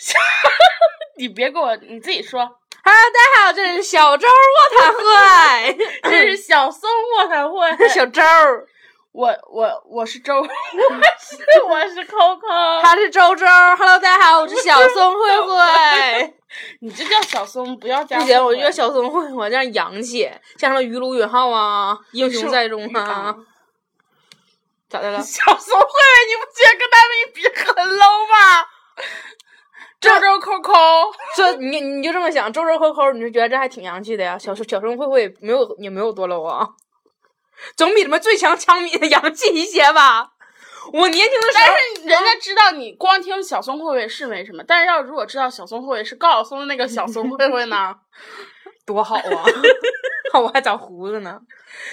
你别给我，你自己说，Hello，大家好，这里是小周卧谈会，这是小松卧谈会。小周，我我我是周，我是我是 Coco，他是周周。Hello，大家好，我是小松慧慧。你这叫小松，不要加不行，我叫小松慧慧，这样洋气，像什么鱼鲁允浩啊，英雄在中啊，咋的了？小松慧慧，你不觉得跟他们一比很 low 吗？周周 Coco，这你你就这么想，周周扣扣，你就觉得这还挺洋气的呀？小小松慧慧没有也没有多 low 啊，总比什么最强枪米的洋气一些吧。我年轻的时候但候，是人家知道你光听小松慧慧是没什么，但是要如果知道小松慧慧是高晓松的那个小松慧慧呢？多好啊！我还长胡子呢。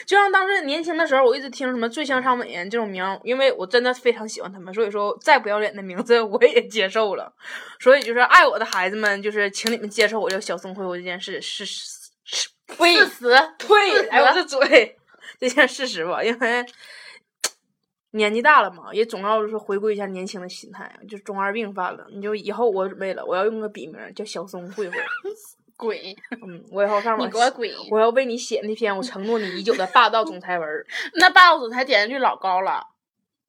就像当时年轻的时候，我一直听什么“最强尚美人”这种名儿，因为我真的非常喜欢他们，所以说再不要脸的名字我也接受了。所以就是爱我的孩子们，就是请你们接受我叫小松慧慧这件事是是是呸四死，呸！四哎，我这嘴这件事实吧，因为年纪大了嘛，也总要就是回归一下年轻的心态，就中二病犯了。你就以后我准备了，我要用个笔名叫小松慧慧。鬼，嗯，我以后上面你给我滚！我要为你写那篇我承诺你已久的霸道总裁文儿，那霸道总裁点击率老高了，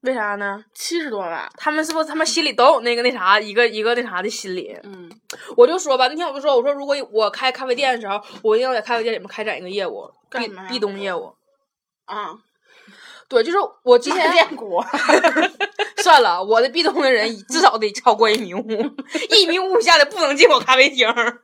为啥呢？七十多万。他们是不是他们心里都有那个那啥一个一个那啥的心理？嗯，我就说吧，那天我就说，我说如果我开咖啡店的时候，我一定要在咖啡店里面开展一个业务，壁壁咚业务。啊，对，就是我之卖前练过，算了，我的壁咚的人至少得超过一米五，一米五以下的不能进我咖啡厅儿。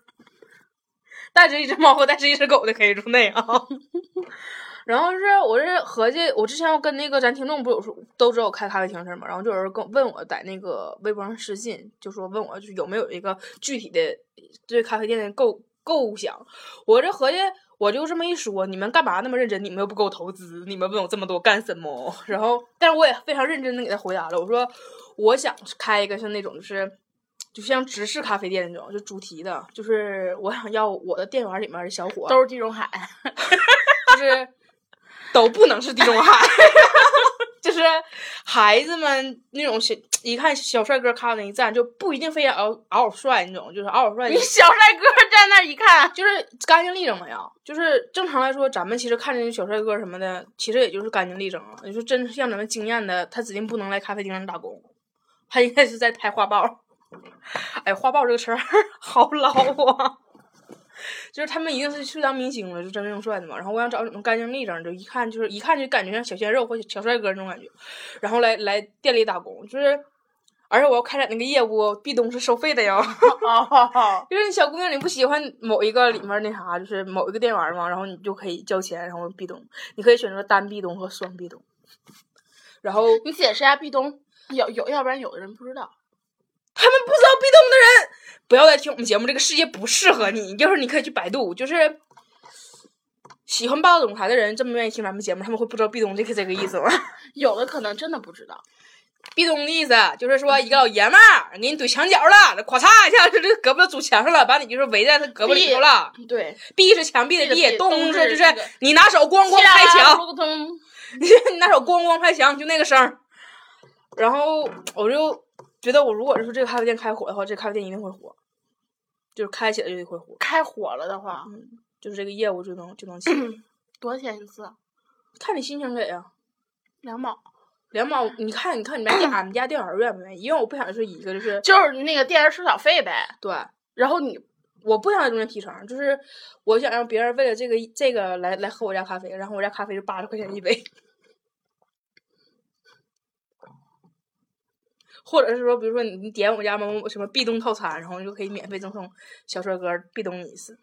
带着一只猫和带着一只狗的可以入内啊。然后是我是合计，我之前我跟那个咱听众不有说都知道我开咖啡厅的事儿嘛，然后就有人跟问我在那个微博上私信，就说问我就是有没有一个具体的对咖啡店的构构想。我这合计，我就这么一说，你们干嘛那么认真？你们又不给我投资，你们问我这么多干什么？然后，但是我也非常认真的给他回答了，我说我想开一个像那种就是。就像直式咖啡店那种，就主题的，就是我想要我的店员里面的小伙都是地中海。就是都不能是地中海，就是孩子们那种小一看小帅哥咖啡一站，就不一定非要嗷嗷帅那种，就是嗷嗷帅你小帅哥站那一看，就是干净利整嘛呀。就是正常来说，咱们其实看这些小帅哥什么的，其实也就是干净利整啊。你说真像咱们经验的，他指定不能来咖啡厅上打工，他应该是在拍画报。哎，花豹这个词儿 好老啊！就是他们一定是去当明星了，就真正帅的嘛。然后我想找那种干净利整，就一看就是一看就感觉像小鲜肉或小帅哥那种感觉，然后来来店里打工，就是。而且我要开展那个业务，壁咚是收费的哟。哦，就是你小姑娘你不喜欢某一个里面那啥，就是某一个店员嘛，然后你就可以交钱，然后壁咚，你可以选择单壁咚和双壁咚。然后你解释一下壁咚，有有，要不然有的人不知道。他们不知道壁咚的人，不要再听我们节目，这个世界不适合你。就是你可以去百度，就是喜欢霸道总裁的人这么愿意听咱们节目，他们会不知道壁咚这个这个意思吗？有的可能真的不知道。壁咚的意思就是说一个老爷们儿给你怼墙角了，咵嚓一下就这胳膊堵墙上了，把你就是围在他胳膊里头了。对，壁是墙壁的壁，咚咚是就是你拿手咣咣拍墙，你拿手咣咣拍墙，就那个声儿。然后我就觉得，我如果是说这个咖啡店开火的话，这咖啡店一定会火，就是开起来就得会火，开火了的话，就是这个业务就能就能起。多少钱一次？看你心情给啊，两毛。两毛。你看，你看你们家 俺们家店员愿不愿意？因为我不想是一个就是就是那个店员收小费呗。对，然后你我不想在中间提成，就是我想让别人为了这个这个来来喝我家咖啡，然后我家咖啡是八十块钱一杯。或者是说，比如说你你点我家某某什么壁咚套餐，然后你就可以免费赠送小帅哥壁咚你一次。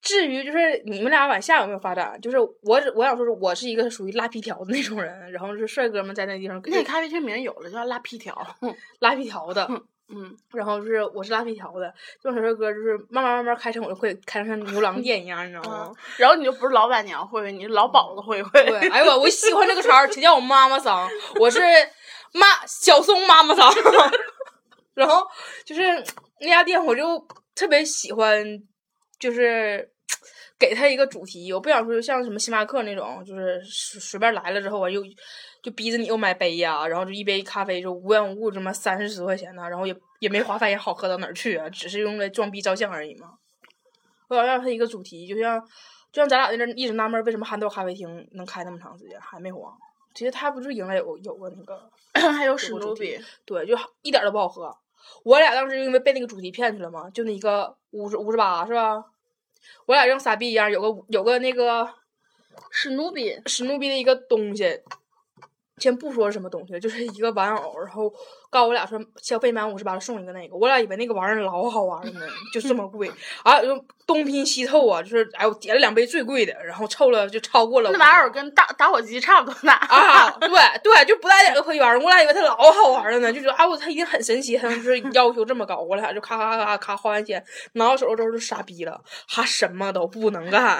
至于就是你们俩往下有没有发展，就是我只我想说是我是一个属于拉皮条的那种人，然后是帅哥们在那地方给那咖啡厅名有了，叫拉皮条。拉皮条的，嗯，然后就是我是拉皮条的，这首歌就是慢慢慢慢开成我就会开成像牛郎店一样，你知道吗？然后你就不是老板娘会会，你是老鸨子会会。对，哎呦我我喜欢这个词儿，谁叫我妈妈桑？我是妈小松妈妈桑。然后就是那家店，我就特别喜欢，就是给他一个主题。我不想说像什么星巴克那种，就是随随便来了之后啊，又就逼着你又买杯呀、然后就一杯咖啡就无缘无故这么三四十块钱呢，然后也也没花发现好喝到哪儿去啊，只是用来装逼照相而已嘛。我想让他一个主题，就像就像咱俩在这一直纳闷，为什么憨豆咖啡厅能开那么长时间还没黄？其实他不就赢了有有个那个 还有史努比，对，就一点儿都不好喝。我俩当时因为被那个主题骗去了嘛，就那一个五十五十八是吧？我俩像傻逼一样，有个有个那个史努比，史努比的一个东西，先不说是什么东西，就是一个玩偶，然后告诉我俩说消费满五十八送一个那个，我俩以为那个玩意儿老好玩了呢，就这么贵，啊，就东拼西凑啊，就是哎我点了两杯最贵的，然后凑了就超过了那玩意儿跟打打火机差不多大。啊，对对，就不带点个破玩意儿，我俩以为它老好玩了呢，就觉得啊，我它一定很神奇，它就是 要求这么高，我俩就咔咔咔咔咔花完钱，拿到手之后就傻逼了，还什么都不能干，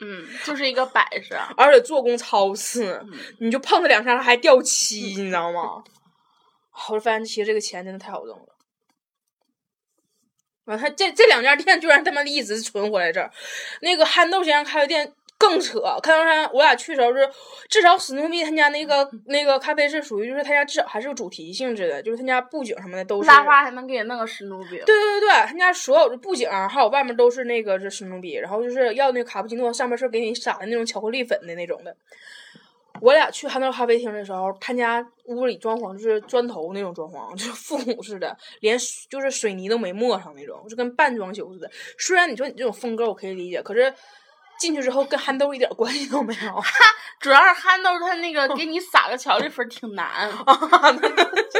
嗯，就是一个摆设。而且做工超次，你就碰它两下它还掉漆，你知道吗？我就发现其实这个钱真的太好挣了。完，他这这两家店居然他妈的一直存活在这儿。那个憨豆先生开的店更扯，开头山我俩去的时候是，至少史努比他家那个那个咖啡是属于就是他家至少还是有主题性质的，就是他家布景什么的都是。拉花还能给你弄个史努比。对对对对，他家所有的布景还有外面都是那个是史努比，然后就是要那个卡布奇诺，上面是给你撒的那种巧克力粉的那种的。我俩去憨豆咖啡厅的时候，他家屋里装潢就是砖头那种装潢，就是复古似的，连就是水泥都没抹上那种，就跟半装修似的。虽然你说你这种风格我可以理解，可是进去之后跟憨豆一点关系都没有。主要是憨豆他那个给你撒个巧克力粉挺难，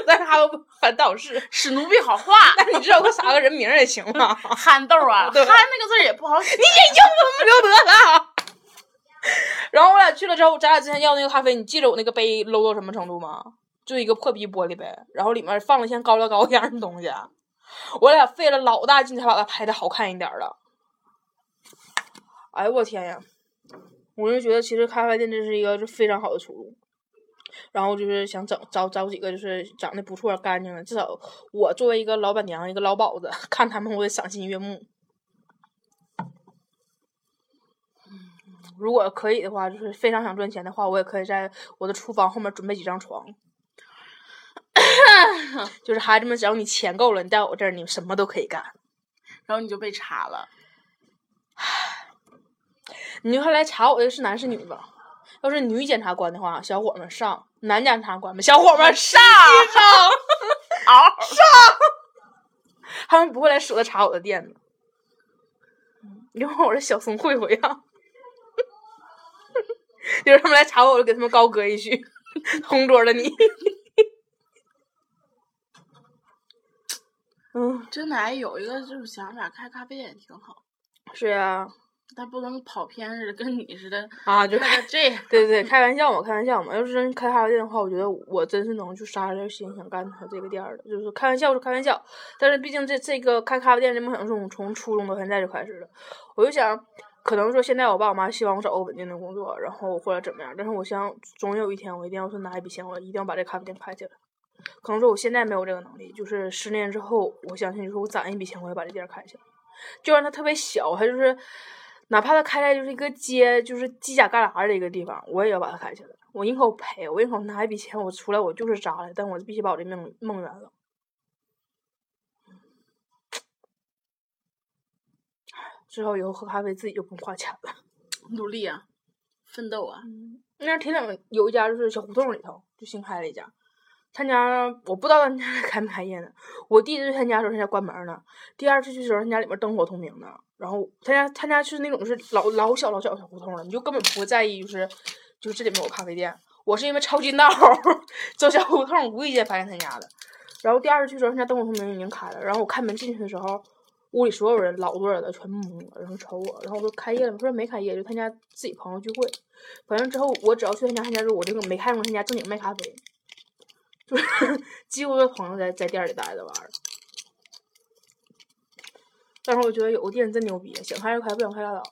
但是他都反倒是，使奴婢好画。但是你知道给我撒个人名也行吗。憨豆啊，对憨那个字也不好写。你也用不了得了。然后我俩去了之后，咱俩之前要那个咖啡，你记得我那个杯 low 到什么程度吗？就一个破逼玻璃杯，然后里面放了像高乐高一样的东西。我俩费了老大劲才把它拍的好看一点儿的。哎呦我天呀！我就觉得其实咖啡店这是一个就非常好的出路。然后就是想整找找几个就是长得不错干净的，至少我作为一个老板娘，一个老鸨子，看他们我得赏心悦目。如果可以的话，就是非常想赚钱的话，我也可以在我的厨房后面准备几张床。就是孩子们，只要你钱够了，你在我这儿，你什么都可以干。然后你就被查了。你就看来查我的是男是女吧？要是女检察官的话，小伙们上；男检察官们，小伙们上上 嗷，他们不会来舍得查我的店的。因为我是小松慧慧呀，就是他们来查我，我就给他们高歌一曲《同桌的你》。嗯，真的哎，有一个这种想法，开咖啡店也挺好，是啊，但不能跑偏似的，跟你似的啊，就这个。对对，开玩笑嘛，开玩笑嘛。要是真开咖啡店的话，我觉得我真是能去杀点心想干他这个店儿的。就是开玩笑是开玩笑，但是毕竟这这个开咖啡店的梦想是我从初中到现在就开始了。我就想，可能说现在我爸我妈希望我找个稳定的工作，然后或者怎么样，但是我想总有一天我一定要说拿一笔钱，我一定要把这咖啡店开起来。可能说我现在没有这个能力，就是十年之后，我相信就是我攒一笔钱，我要把这店开起来。就让它特别小，它就是哪怕它开在就是一个街，就是犄角旮旯的一个地方，我也要把它开起来。我宁可赔，我宁可拿一笔钱，我出来我就是渣了，但我必须把我这梦梦圆了。之后以后喝咖啡自己就不用花钱了。努力啊，奋斗啊。那铁岭有一家就是小胡同里头就新开了一家，他家我不知道他家开没开业呢。我第一次去他家的时候，他家关门呢；第二次去的时候，他家里面灯火通明的。然后他家他家是那种是老老小老小的小胡同了，你就根本不会在意，就是就是这里面有咖啡店。我是因为抄近道走小胡同，无意间发现他家的。然后第二次去的时候，他家灯火通明已经开了。然后我开门进去的时候，屋里所有人老多人了，全懵了，然后瞅我。然后我说开业了吗？他说没开业，就他家自己朋友聚会。反正之后我只要去他家，他家之后我就没看过他家正经卖咖啡，就是 几乎是朋友在在店里待着玩儿。但是我觉得有个店真牛逼，想开就开，不想开拉倒。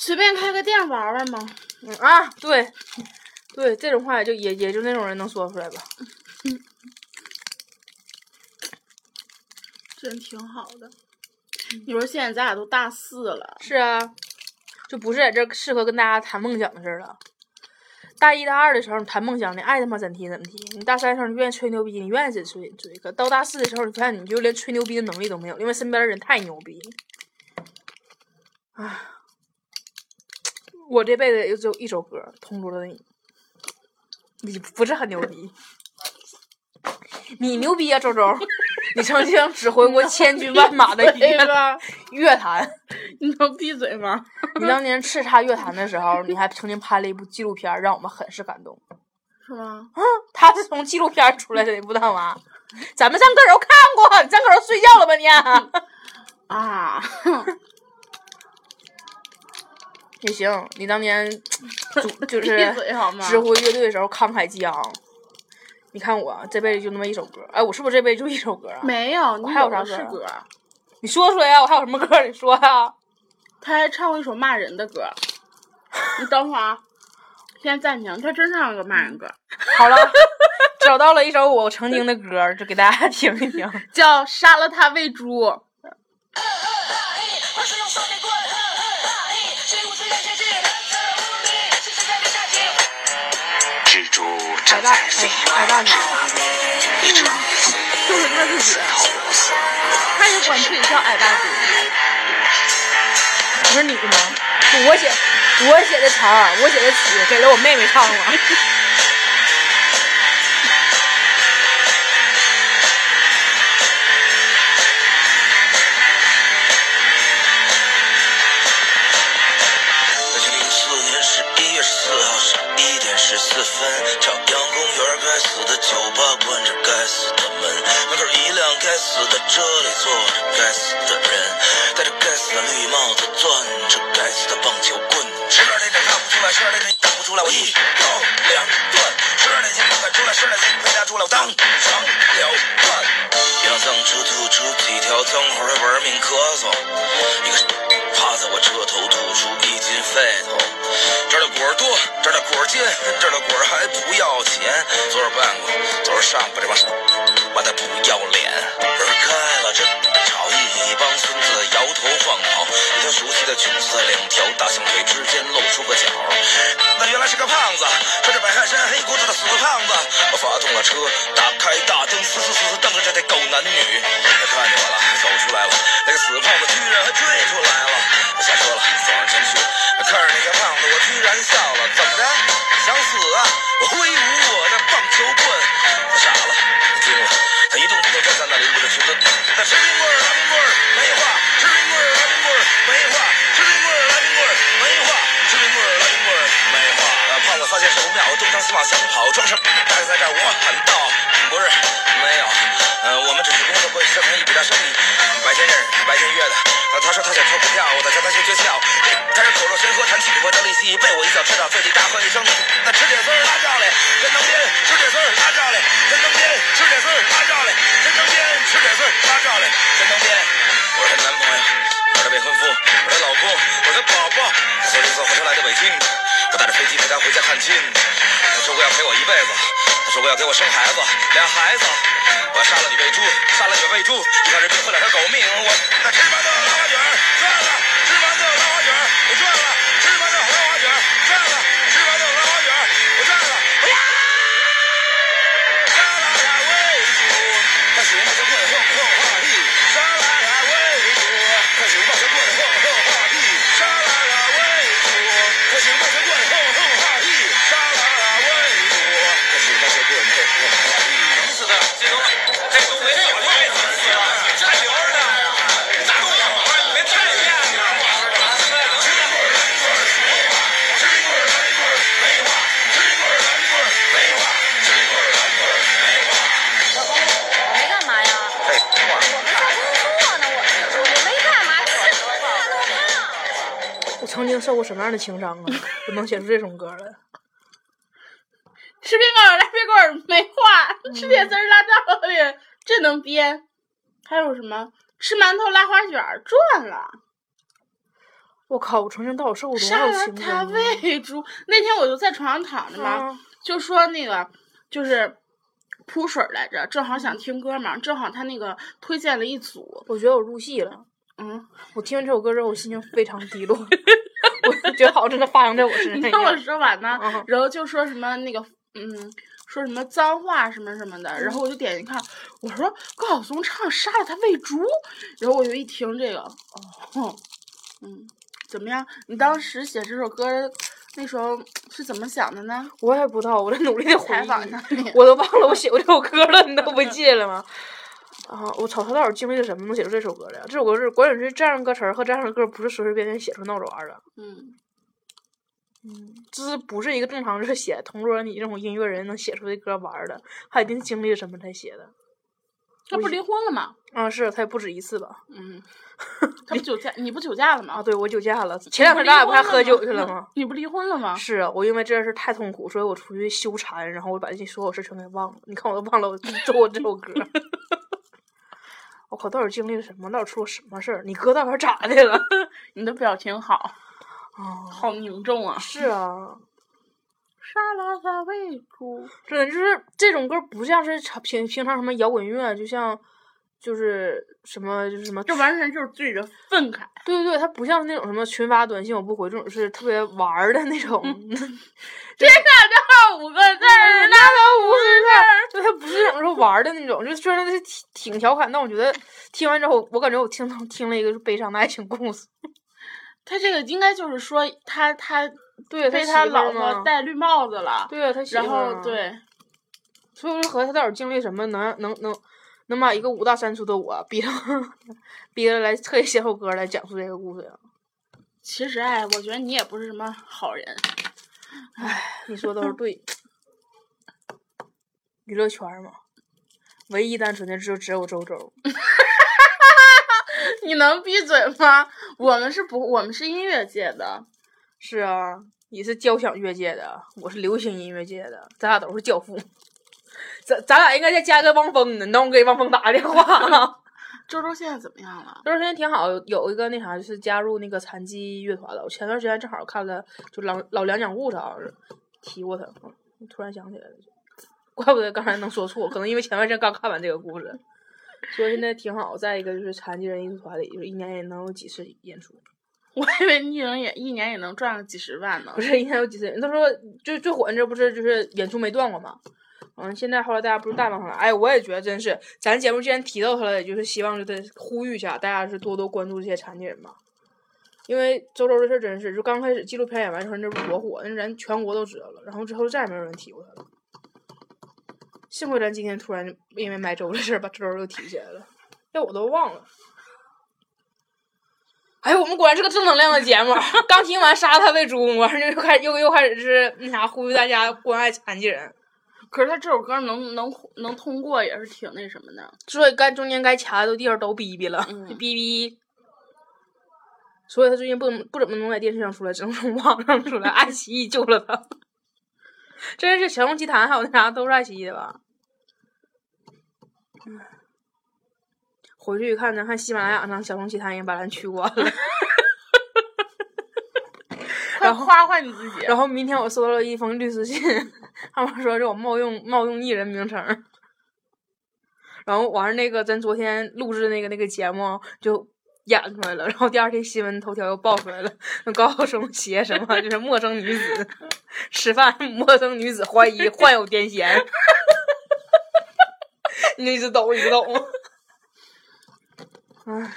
随便开个店玩玩嘛。嗯啊，对，对，这种话也就也也就那种人能说出来吧。真挺好的。你说现在咱俩都大四了，是啊，就不是在这儿适合跟大家谈梦想的事儿了。大一大二的时候你谈梦想，你爱他妈怎么提怎么提；你大三的时候你愿意吹牛逼，你愿意怎吹怎吹。可到大四的时候，你发现你就连吹牛逼的能力都没有，因为身边的人太牛逼。唉，我这辈子也就只有一首歌《同桌的你》，你不是很牛逼。你牛逼啊，周周！你曾经指挥过千军万马的对乐？乐坛。你能闭嘴吗？你当年叱咤乐坛的时候，你还曾经拍了一部纪录片，让我们很是感动。是吗？嗯他是从纪录片出来的，你不知道吗？咱们上歌楼看过，你上歌楼睡觉了吧你？啊，也行，你当年 主就是？指挥乐队的时候慷慨激昂。你看我这辈子就那么一首歌，哎，我是不是这辈子就一首歌啊？没有，你还有啥歌是歌？你说说呀，我还有什么歌？你说呀。他还唱过一首骂人的歌。你等会儿啊，先暂停。他真唱了个骂人歌，好了，找到了一首我曾经的歌，就给大家听一听。叫《杀了他喂猪》。矮大在海海大女，一只就是他自己，他也管自己叫矮大猪。不是你吗？我写我写的词儿，我写的曲，给了我妹妹唱了。十二点整看不出来，我一刀两断。十二点前不敢出来，十二点前回家出来，我当场了断。一辆脏车吐出几条脏话，还玩命咳嗽。一个趴在我车头吐出一斤废头。这儿的果儿多，这儿的果儿尖，这儿的果儿还不要钱。昨儿办过，昨儿上吧，这帮妈的不要脸。门开了，真吵！一帮孙，熟悉的裙子在两条大象腿之间露出个角。那原来是个胖子，穿着白汗衫、黑裤子的死胖子。我发动了车，打开大灯，死死死死瞪着这对狗男女。他看见我了，走出来了，那个死胖子装什么？大概在这儿，我喊道：不是，没有，呃，我们只是工作过去生成一笔大生意，白天认识，白天约的。呃，他说他想炒股票，我在教他学诀窍。他是口若悬河，谈起不得利息，被我一脚踹到，嘴里大喝一声：那吃铁丝拉照嘞，真能编，吃铁丝拉照嘞，真能编，吃铁丝拉照嘞，真能编，吃铁丝拉照嘞，真能编。我是她男朋友，我的未婚夫，我的老公，我的宝宝。她从绿色火车来的北京，我带着飞机陪她回家探亲。她说过要陪我一辈子，她说过要给我生孩子，俩孩子。我要杀了你喂猪，杀了你喂猪，一条人命换了条狗命。我那吃馒头拉花卷儿赚了，什么样的情商啊？就能写出这种歌来？吃冰棍儿，来冰棍儿，没话；吃铁丝儿拉照里，这能编？还有什么吃馒头拉花卷儿赚了？我靠！我从小到我受过多杀少情了他喂猪。那天我就在床上躺着嘛，啊就说那个就是扑水来着，正好想听歌嘛，正好他那个推荐了一组，我觉得我入戏了。嗯，我听完这首歌之后，我心情非常低落，我觉得好像真的发生在我身上你听我。说完呢，嗯然后就说什么那个嗯。说什么脏话什么什么的，然后我就点进看，我说高晓松唱杀了他喂猪，然后我就一听这个，哦，嗯，怎么样？你当时写这首歌那时候是怎么想的呢？我也不知道，我在努力的回采访忆他那个我都忘了我写过这首歌了，你都不记得了吗？啊，我操，他到底经历了什么能写出这首歌来呀？这首歌是关键是这样的歌词儿和这样的歌不是随随便便写出闹着玩的，嗯嗯，这是不是一个正常就是写同桌你这种音乐人能写出的歌玩儿的？他一定经历了什么才写的？他不离婚了吗？啊，是他也不止一次吧？嗯，他不酒驾，你不酒驾了吗？啊，对我酒驾了，前两天咱俩不还喝酒去了吗？？你不离婚了吗？是啊，我因为这件事太痛苦，所以我出去修禅，然后我把这些所有事全给忘了。你看，我都忘了我做过这首歌。我靠，到底经历了什么？到底出了什么事儿？你哥到底咋的了？你的表情好，啊，好凝重啊！是啊，沙拉沙喂猪，真的就是这种歌，不像是常平平常什么摇滚乐，就像就是什么就是什么，这完全就是对着愤慨。对对对，他不像那种什么群发短信我不回这种是特别玩儿的那种。天上就五个字儿，那都不是事儿。就他不是那种说玩儿的那种，就虽然他是挺挺调侃，但我觉得听完之后，我感觉我听到听了一个悲伤的爱情故事。他这个应该就是说他他对被他老婆戴绿帽子了，对啊，他媳然后对，所以我就合计他到底经历什么，能能能能把一个五大三粗的我逼着 逼着来特意写首歌来讲述这个故事啊？其实哎，我觉得你也不是什么好人。哎你说都是对。娱乐圈嘛，唯一单纯的就只有周周。你能闭嘴吗？我们是不，我们是音乐界的。是啊，你是交响乐界的，我是流行音乐界的，咱俩都是教父。咱咱俩应该再加个汪峰呢，你等我给汪峰打个电话。周周现在怎么样了？周周现在挺好，有有一个那啥，就是加入那个残疾乐团了。我前段时间正好看了，就老老梁讲故事好像是提过他，嗯突然想起来了，怪不得刚才能说错，可能因为前段时间刚看完这个故事，所以现在挺好。再一个就是残疾人艺术团里，就是一年也能有几次演出。我以为你能也一年也能赚个几十万呢不。是一年有几次？他说最最火的这不是就是演出没断过吗？嗯，现在后来大家不是淡忘他了？哎，我也觉得真是，咱节目既然提到他了，也就是希望就得呼吁一下，大家是多多关注这些残疾人吧。因为周周这事儿真是，就刚开始纪录片演完之后，那不多火，那人全国都知道了，然后之后再也没有人提过他了。幸亏咱今天突然因为买粥的事儿把周周又提起来了，要我都忘了。哎，我们果然是个正能量的节目。刚听完杀他喂猪，完事儿又开始又又开始是那啥呼吁大家关爱残疾人。可是他这首歌能能能通过也是挺那什么的。所以该中间该掐的地方都逼逼了，嗯逼逼。所以他最近不能不怎么能在电视上出来，只能从网上出来。爱奇艺救了他。真是小龙奇谭还有那啥都是爱奇艺的吧？回去一看，咱看喜马拉雅上小龙奇谭已经把咱取关了。快夸夸你自己。然后明天我收到了一封律师信，他们说是我冒用冒用艺人名称。然后完事那个咱昨天录制那个那个节目就演出来了，然后第二天新闻头条又爆出来了，那 高晓松写什么就是陌生女子吃饭，陌生女子怀疑患有癫痫。你一直抖，一直抖。唉，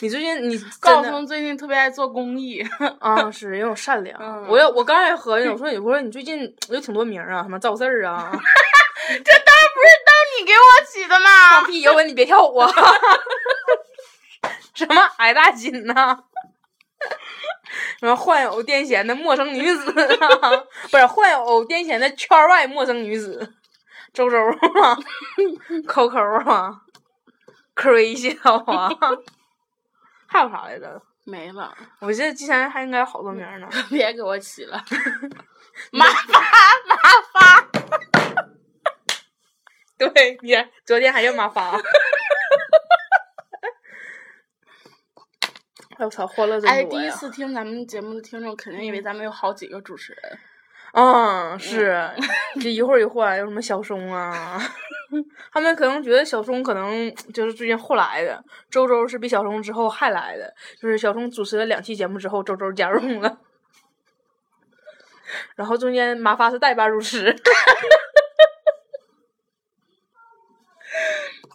你最近你 高晓松最近特别爱做公益，啊，是因为我善良。嗯我要我刚才合计，我说你我说你最近有挺多名儿啊，什么赵四儿啊，这当然不是都你给我起的放嘛。屁，摇滚你别跳舞啊！什么矮大紧呐、什么患有癫痫的陌生女子啊，不是患有癫痫的圈外陌生女子，周周啊，Coco 啊，Crazy 啊，还有啥来着？没了，我记得之前还应该有好多名呢。别给我起了。麻发麻发，对，你昨天还叫马发。哎我操，欢乐真哎！第一次听咱们节目的听众肯定以为咱们有好几个主持人。嗯，是，这一会儿一换，有什么小松啊？他们可能觉得小松可能就是最近后来的，周周是比小松之后还来的，就是小松主持了两期节目之后，周周加入了，然后中间马发是代班主持。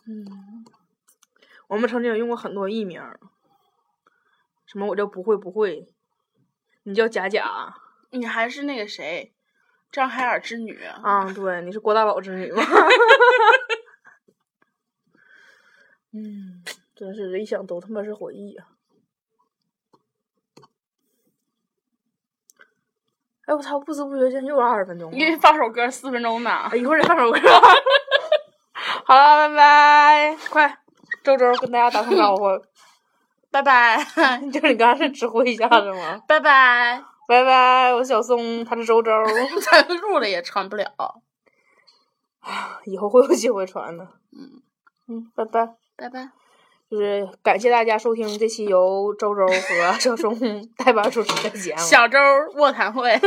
嗯，我们曾经有用过很多艺名，什么我叫不会不会，你叫假假。你还是那个谁，张海尔之女。啊，对，你是郭大宝之女吗？嗯，真是一想都他妈是回忆啊！哎，我操，不知不觉间又二十分钟了。你给放首歌四分钟呢哎，一会儿再放首歌。好了，拜拜！快，周周跟大家打声招呼。拜拜，就是你刚才是指挥一下子吗？拜拜。拜拜，我是小松，他是周周。咱录了也传不了。以后会有机会传的。嗯嗯，拜拜。拜拜。就是感谢大家收听这期由周周和小松 代班主持的节目。小周卧谈会。